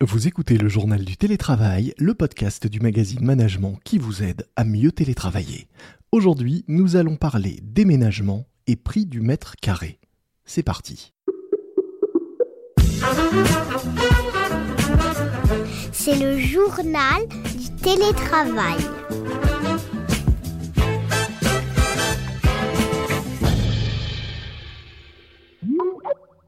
Vous écoutez le journal du télétravail, le podcast du magazine Management qui vous aide à mieux télétravailler. Aujourd'hui, nous allons parler déménagement et prix du mètre carré. C'est parti. C'est le journal du télétravail.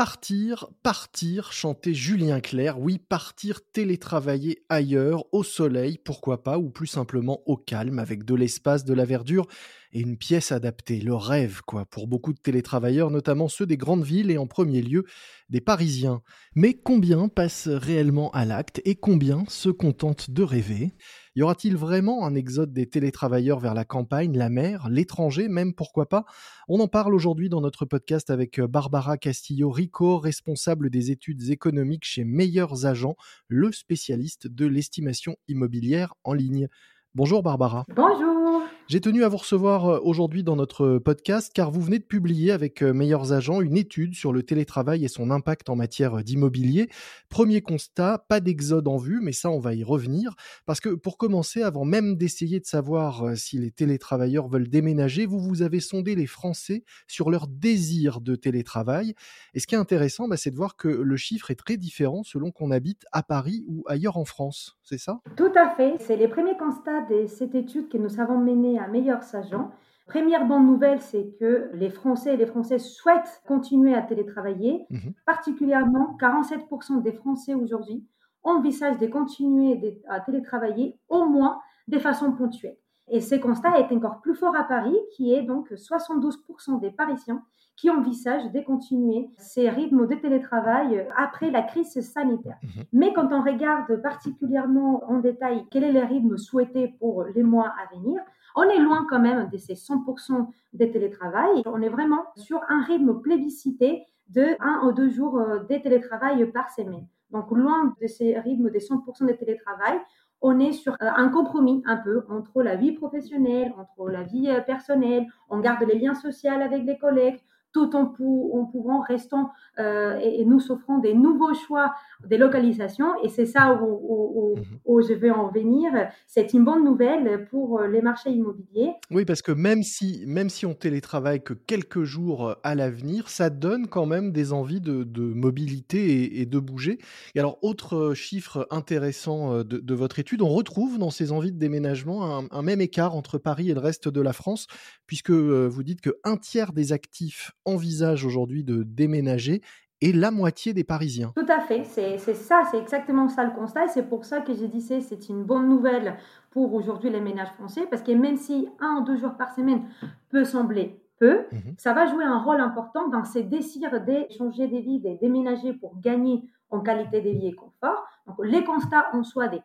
Partir, partir, chanter Julien Clerc, oui, partir télétravailler ailleurs, au soleil, pourquoi pas, ou plus simplement au calme, avec de l'espace, de la verdure et une pièce adaptée. Le rêve, quoi, pour beaucoup de télétravailleurs, notamment ceux des grandes villes et en premier lieu des Parisiens. Mais combien passent réellement à l'acte et combien se contentent de rêver? Y aura-t-il vraiment un exode des télétravailleurs vers la campagne, la mer, l'étranger même, pourquoi pas? On en parle aujourd'hui dans notre podcast avec euh, Barbara Castillo-Rico, responsable des études économiques chez Meilleurs Agents, le spécialiste de l'estimation immobilière en ligne. Bonjour Barbara. Bonjour. J'ai tenu à vous recevoir euh, aujourd'hui dans notre podcast car vous venez de publier avec euh, Meilleurs Agents une étude sur le télétravail et son impact en matière d'immobilier. Premier constat, pas d'exode en vue, mais ça on va y revenir parce que pour commencer, avant même d'essayer de savoir euh, si les télétravailleurs veulent déménager, vous vous avez sondé les Français sur leur désir de télétravail. Et ce qui est intéressant, bah, c'est de voir que le chiffre est très différent selon qu'on habite à Paris ou ailleurs en France. C'est ça? Tout à fait. C'est les premiers constats de cette étude que nous avons menée à Meilleurs Agents. Première bonne nouvelle, c'est que les Français et les Françaises souhaitent continuer à télétravailler. Mhm. Particulièrement, 47% des Français aujourd'hui envisagent de continuer à télétravailler au moins de façon ponctuelle. Et ce constat est encore plus fort à Paris, qui est donc 72% des Parisiens qui envisagent de continuer ces rythmes de télétravail après la crise sanitaire. Mhm. Mais quand on regarde particulièrement en détail quel est le rythme souhaité pour les mois à venir, on est loin quand même de ces 100% de télétravail. On est vraiment sur un rythme plébiscité de 1 ou 2 jours euh, de télétravail par semaine. Donc loin de ces rythmes des 100% de télétravail, on est sur euh, un compromis un peu entre la vie professionnelle, entre la vie euh, personnelle, on garde les liens sociaux avec les collègues, tout en, pouvant, restant euh, et, nous offrant des nouveaux choix des localisations. Et c'est ça où, mhm. je vais en venir. C'est une bonne nouvelle pour les marchés immobiliers. Oui, parce que même si, même si on télétravaille que quelques jours à l'avenir, ça donne quand même des envies de, mobilité et, de bouger. Et alors, autre chiffre intéressant euh, de, votre étude, on retrouve dans ces envies de déménagement un, un, même écart entre Paris et le reste de la France, puisque euh, vous dites qu'un tiers des actifs envisage aujourd'hui de déménager et la moitié des Parisiens. Tout à fait, c'est ça, c'est exactement ça le constat. C'est pour ça que j'ai dit que c'est une bonne nouvelle pour aujourd'hui les ménages français, parce que même si un ou deux jours par semaine peut sembler peu, mhm. ça va jouer un rôle important dans ces désirs de changer des vies, de déménager pour gagner en qualité de vie et confort. Donc les constats en soi des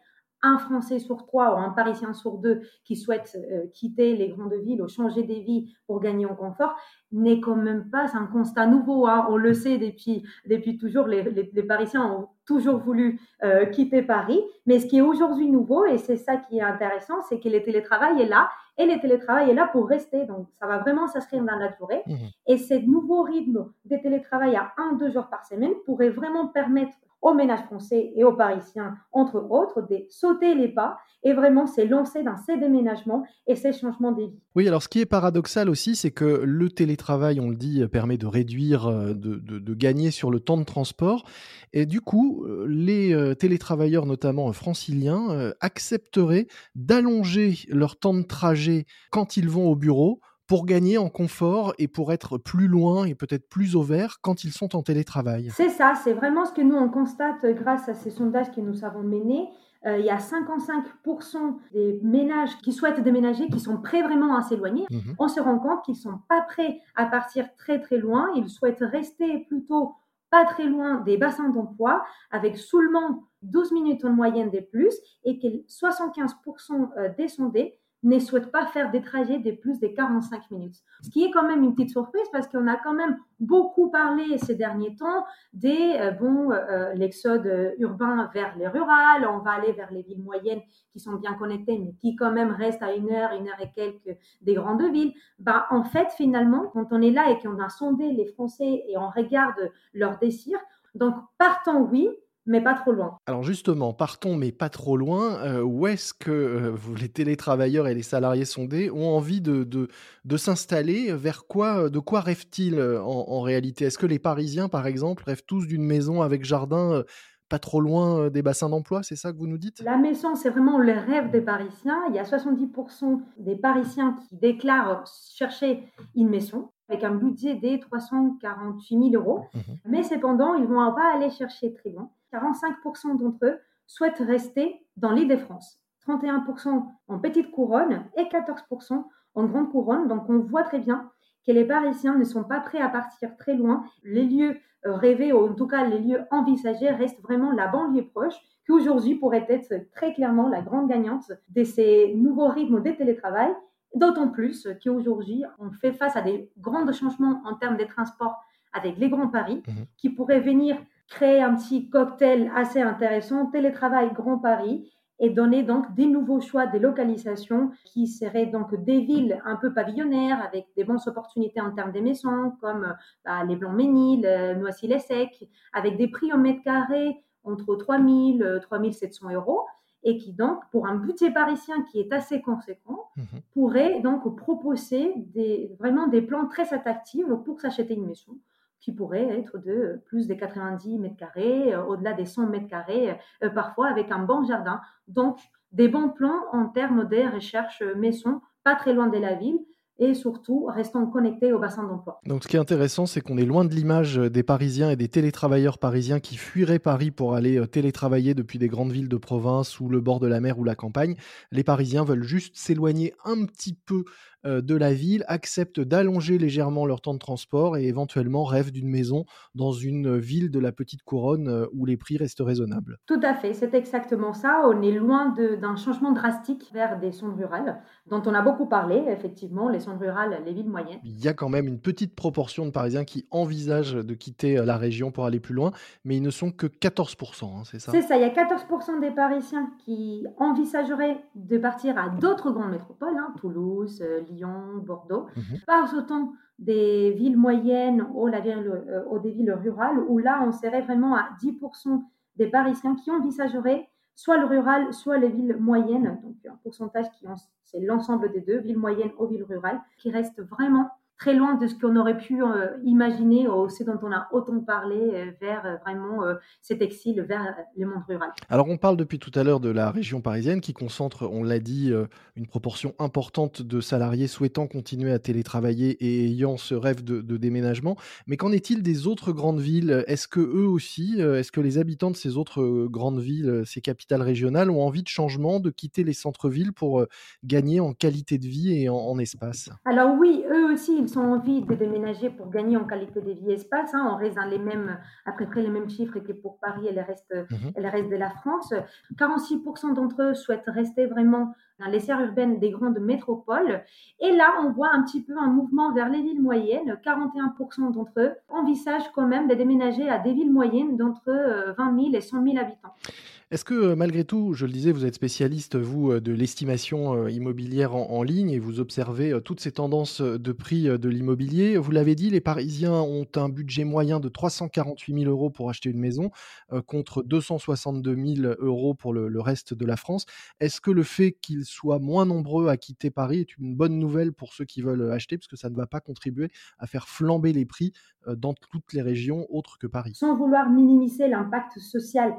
un Français sur trois ou un Parisien sur deux qui souhaitent euh, quitter les grandes villes ou changer des vies pour gagner en confort n'est quand même pas un constat nouveau. Hein. On le sait depuis, depuis toujours, les, les, Parisiens ont toujours voulu euh, quitter Paris. Mais ce qui est aujourd'hui nouveau, et c'est ça qui est intéressant, c'est que le télétravail est là et le télétravail est là pour rester. Donc, ça va vraiment s'inscrire dans la durée. Mmh. Et ce nouveau rythme de télétravail à un, deux jours par semaine pourrait vraiment permettre aux ménages français et aux Parisiens, entre autres, de sauter les pas et vraiment s'est lancé dans ces déménagements et ces changements de vie. Oui, alors ce qui est paradoxal aussi, c'est que le télétravail, on le dit, permet de réduire, euh, de, gagner sur le temps de transport. Et du coup, euh, les euh, télétravailleurs, notamment franciliens, accepteraient d'allonger leur temps de trajet quand ils vont au bureau pour gagner en confort et pour être plus loin et peut-être plus au vert quand ils sont en télétravail. C'est ça, c'est vraiment ce que nous on constate grâce à ces sondages que nous avons menés. Euh, il y a 55% des ménages qui souhaitent déménager, qui sont prêts vraiment à s'éloigner. Mhm. On se rend compte qu'ils sont pas prêts à partir très très loin. Ils souhaitent rester plutôt pas très loin des bassins d'emploi, avec seulement 12 minutes en moyenne des plus, et que 75% euh, des sondés ne souhaitent pas faire des trajets de plus de 45 minutes. Ce qui est quand même une petite surprise parce qu'on a quand même beaucoup parlé ces derniers temps des euh, bon euh, l'exode urbain vers les rurales, on va aller vers les villes moyennes qui sont bien connectées mais qui quand même restent à une heure, une heure et quelques des grandes villes. Bah en fait finalement quand on est là et qu'on a sondé les Français et on regarde leurs désirs, donc partant oui, mais pas trop loin. Alors justement, partons mais pas trop loin. Euh, où est-ce que euh, les télétravailleurs et les salariés sondés ont envie de, de, s'installer? Vers quoi, de quoi rêvent-ils en, réalité? Est-ce que les Parisiens, par exemple, rêvent tous d'une maison avec jardin pas trop loin des bassins d'emploi, c'est ça que vous nous dites? La maison, c'est vraiment le rêve des Parisiens. Il y a 70% des Parisiens qui déclarent chercher une maison avec un budget des 348 000 euros. Mmh Mais cependant, ils ne vont pas aller chercher très loin. 45% d'entre eux souhaitent rester dans l'île de France. 31% en petite couronne et 14% en grande couronne. Donc on voit très bien que les Parisiens ne sont pas prêts à partir très loin. Les lieux euh, rêvés, ou en tout cas les lieux envisagés, restent vraiment la banlieue proche, qui aujourd'hui pourrait être très clairement la grande gagnante de ces nouveaux rythmes de télétravail D'autant plus qu'aujourd'hui, on fait face à des grands changements en termes de transports avec les grands paris mhm. qui pourraient venir créer un petit cocktail assez intéressant, télétravail Grand Paris, et donner donc des nouveaux choix des localisations qui seraient donc des villes un peu pavillonnaires avec des bonnes opportunités en termes d'émissions comme bah, les Blancs-Ménil, Noisy-les-Secs, avec des prix au mètre carré entre 3 000 et 3 700 euros et qui donc, pour un budget parisien qui est assez conséquent, mhm. pourrait donc proposer des, vraiment des plans très attractifs pour s'acheter une maison qui pourrait être de plus de 90 mètres carrés, euh, au-delà des 100 mètres carrés, euh, parfois avec un bon jardin. Donc, des bons plans en termes de recherche maison, pas très loin de la ville, et surtout restons connectés au bassin d'emploi. Donc ce qui est intéressant, c'est qu'on est loin de l'image des Parisiens et des télétravailleurs parisiens qui fuiraient Paris pour aller euh, télétravailler depuis des grandes villes de province ou le bord de la mer ou la campagne. Les Parisiens veulent juste s'éloigner un petit peu euh, de la ville acceptent d'allonger légèrement leur temps de transport et éventuellement rêvent d'une maison dans une ville de la petite couronne euh, où les prix restent raisonnables. Tout à fait, c'est exactement ça. On est loin d'un changement drastique vers des zones rurales, dont on a beaucoup parlé, effectivement, les zones rurales, les villes moyennes. Il y a quand même une petite proportion de Parisiens qui envisagent de quitter euh, la région pour aller plus loin, mais ils ne sont que 14%, hein, c'est ça? C'est ça, il y a 14% des Parisiens qui envisageraient de partir à d'autres grandes métropoles, hein, Toulouse, Lyon, Lyon, Bordeaux, mmh pas autant des villes moyennes ou, la ville, euh, des villes rurales, où là, on serait vraiment à 10% des Parisiens qui envisageraient soit le rural, soit les villes moyennes, donc un pourcentage qui c'est l'ensemble des deux, villes moyennes ou villes rurales, qui restent vraiment très loin de ce qu'on aurait pu euh, imaginer, ou ce dont on a autant parlé, euh, vers euh, vraiment cet exil vers le monde rural. Alors on parle depuis tout à l'heure de la région parisienne qui concentre, on l'a dit, une proportion importante de salariés souhaitant continuer à télétravailler et ayant ce rêve de, déménagement. Mais qu'en est-il des autres grandes villes? Est-ce que eux aussi, est-ce que les habitants de ces autres grandes villes, ces capitales régionales, ont envie de changement, de quitter les centres-villes pour gagner en qualité de vie et en, en espace? Alors oui, eux aussi, ils ont envie de déménager pour gagner en qualité de vie et espace. Hein. on reste dans les mêmes, à peu près les mêmes chiffres que pour Paris et le reste, mmh reste de la France. 46% d'entre eux souhaitent rester vraiment dans les serres urbaines des grandes métropoles. Et là, on voit un petit peu un mouvement vers les villes moyennes. 41% d'entre eux envisagent quand même de déménager à des villes moyennes d'entre 20 000 et 100 000 habitants. Est-ce que euh, malgré tout, je le disais, vous êtes spécialiste, vous, euh, de l'estimation euh, immobilière en, ligne et vous observez toutes ces tendances de prix de l'immobilier? Vous l'avez dit, les Parisiens ont un budget moyen de 348 000 euros pour acheter une maison contre 262 000 euros pour le, reste de la France. Est-ce que le fait qu'ils soient moins nombreux à quitter Paris est une bonne nouvelle pour ceux qui veulent acheter, parce que ça ne va pas contribuer à faire flamber les prix dans toutes les régions autres que Paris Sans vouloir minimiser l'impact social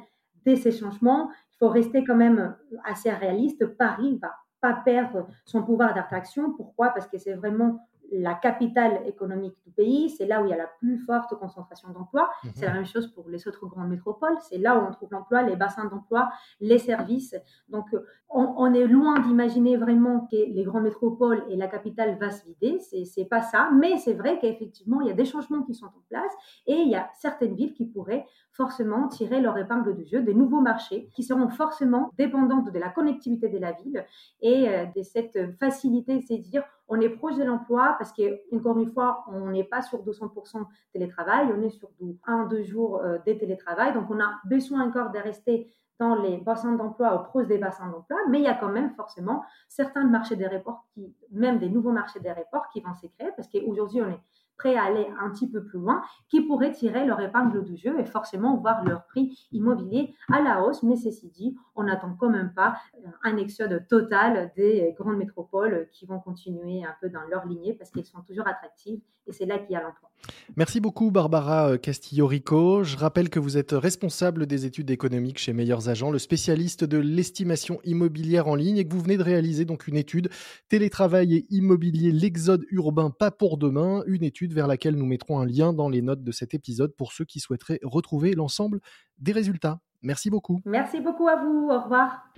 ces changements, il faut rester quand même assez réaliste. Paris va pas perdre son pouvoir d'attraction. Pourquoi? Parce que c'est vraiment la capitale économique du pays, c'est là où il y a la plus forte concentration d'emplois. Mhm. C'est la même chose pour les autres grandes métropoles, c'est là où on trouve l'emploi, les bassins d'emploi, les services. Donc, on, est loin d'imaginer vraiment que les grandes métropoles et la capitale va se vider, c'est pas ça, mais c'est vrai qu'effectivement, il y a des changements qui sont en place et il y a certaines villes qui pourraient forcément tirer leur épingle du jeu, des nouveaux marchés qui seront forcément dépendantes de la connectivité de la ville et euh, de cette facilité, c'est dire on est proche de l'emploi parce qu'encore une fois, on n'est pas sur 200% télétravail, on est sur un, deux jours euh, de télétravail, donc on a besoin encore de rester dans les bassins d'emploi ou proches des bassins d'emploi, mais il y a quand même forcément certains marchés d'aéroport qui, même des nouveaux marchés d'aéroport qui vont s'écrire parce qu'aujourd'hui on est prêts à aller un petit peu plus loin, qui pourraient tirer leur épingle du jeu et forcément voir leur prix immobilier à la hausse. Mais ceci dit, on n'attend quand même pas un exode total des grandes métropoles qui vont continuer un peu dans leur lignée parce qu'elles sont toujours attractives et c'est là qu'il y a l'emploi. Merci beaucoup Barbara Castillo-Rico. Je rappelle que vous êtes responsable des études économiques chez Meilleurs Agents, le spécialiste de l'estimation immobilière en ligne et que vous venez de réaliser donc une étude télétravail et immobilier, l'exode urbain pas pour demain, une étude vers laquelle nous mettrons un lien dans les notes de cet épisode pour ceux qui souhaiteraient retrouver l'ensemble des résultats. Merci beaucoup. Merci beaucoup à vous. Au revoir.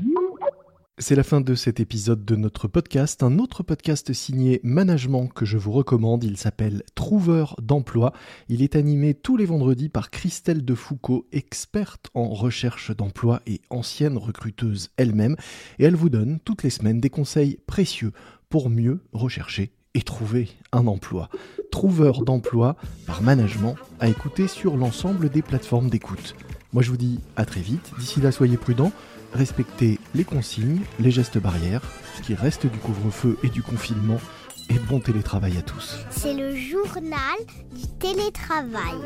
C'est la fin de cet épisode de notre podcast, un autre podcast signé Management que je vous recommande, il s'appelle Trouveur d'emploi. Il est animé tous les vendredis par Christelle Defoucault, experte en recherche d'emploi et ancienne recruteuse elle-même, et elle vous donne toutes les semaines des conseils précieux pour mieux rechercher et trouver un emploi. Trouveur d'emploi par Management à écouter sur l'ensemble des plateformes d'écoute. Moi je vous dis à très vite, d'ici là soyez prudents respectez les consignes, les gestes barrières, ce qui reste du couvre-feu et du confinement, et bon télétravail à tous. C'est le journal du télétravail.